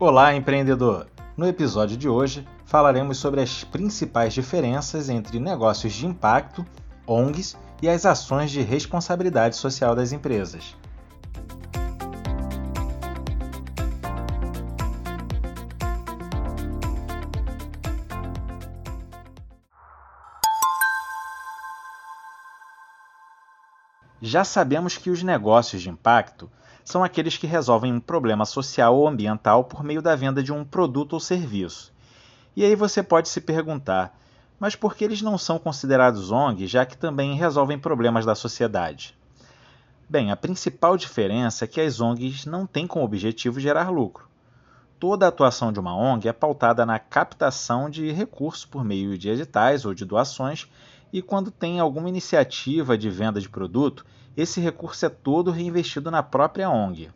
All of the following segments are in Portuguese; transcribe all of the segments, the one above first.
Olá, empreendedor! No episódio de hoje falaremos sobre as principais diferenças entre negócios de impacto, ONGs e as ações de responsabilidade social das empresas. Já sabemos que os negócios de impacto são aqueles que resolvem um problema social ou ambiental por meio da venda de um produto ou serviço. E aí você pode se perguntar, mas por que eles não são considerados ONG, já que também resolvem problemas da sociedade? Bem, a principal diferença é que as ONGs não têm como objetivo gerar lucro. Toda a atuação de uma ONG é pautada na captação de recursos por meio de editais ou de doações e quando tem alguma iniciativa de venda de produto, esse recurso é todo reinvestido na própria ONG.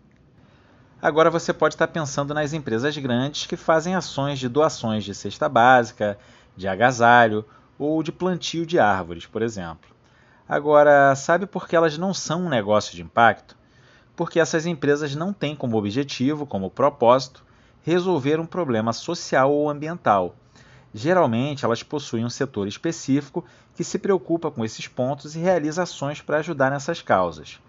Agora você pode estar pensando nas empresas grandes que fazem ações de doações de cesta básica, de agasalho ou de plantio de árvores, por exemplo. Agora, sabe por que elas não são um negócio de impacto? Porque essas empresas não têm como objetivo, como propósito, resolver um problema social ou ambiental, Geralmente, elas possuem um setor específico que se preocupa com esses pontos e realiza ações para ajudar nessas causas.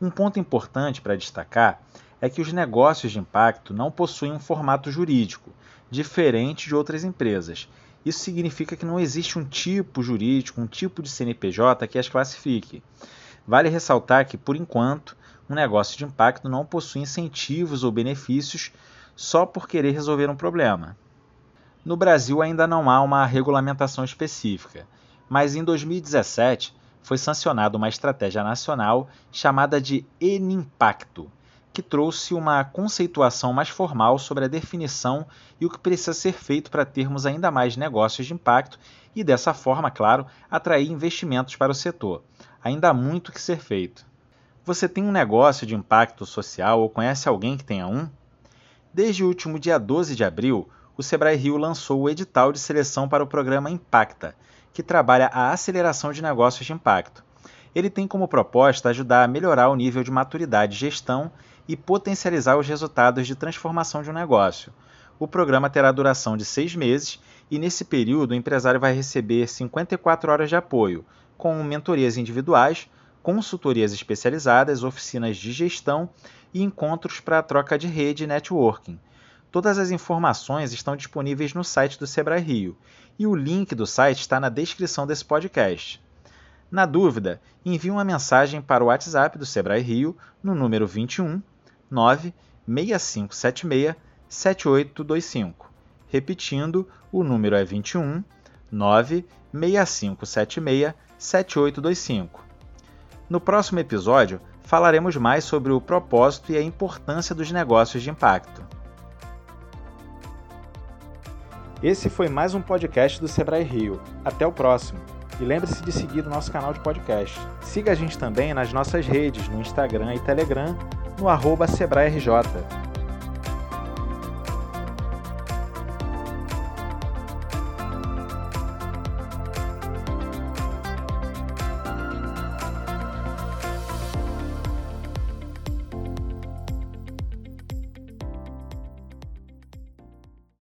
Um ponto importante para destacar é que os negócios de impacto não possuem um formato jurídico, diferente de outras empresas. Isso significa que não existe um tipo jurídico, um tipo de CNPJ que as classifique. Vale ressaltar que, por enquanto, um negócio de impacto não possui incentivos ou benefícios só por querer resolver um problema. No Brasil ainda não há uma regulamentação específica, mas em 2017 foi sancionada uma estratégia nacional chamada de Enimpacto, que trouxe uma conceituação mais formal sobre a definição e o que precisa ser feito para termos ainda mais negócios de impacto e, dessa forma, claro, atrair investimentos para o setor. Ainda há muito que ser feito. Você tem um negócio de impacto social ou conhece alguém que tenha um? Desde o último dia 12 de abril, o Sebrae Rio lançou o edital de seleção para o programa Impacta, que trabalha a aceleração de negócios de impacto. Ele tem como proposta ajudar a melhorar o nível de maturidade de gestão e potencializar os resultados de transformação de um negócio. O programa terá duração de seis meses e, nesse período, o empresário vai receber 54 horas de apoio, com mentorias individuais, consultorias especializadas, oficinas de gestão e encontros para troca de rede e networking. Todas as informações estão disponíveis no site do Sebrae Rio e o link do site está na descrição desse podcast. Na dúvida, envie uma mensagem para o WhatsApp do Sebrae Rio no número 21 96576 7825. Repetindo, o número é 21 96576 7825. No próximo episódio, falaremos mais sobre o propósito e a importância dos negócios de impacto. Esse foi mais um podcast do Sebrae Rio. Até o próximo. E lembre-se de seguir o nosso canal de podcast. Siga a gente também nas nossas redes, no Instagram e Telegram, no arroba SebraeRJ.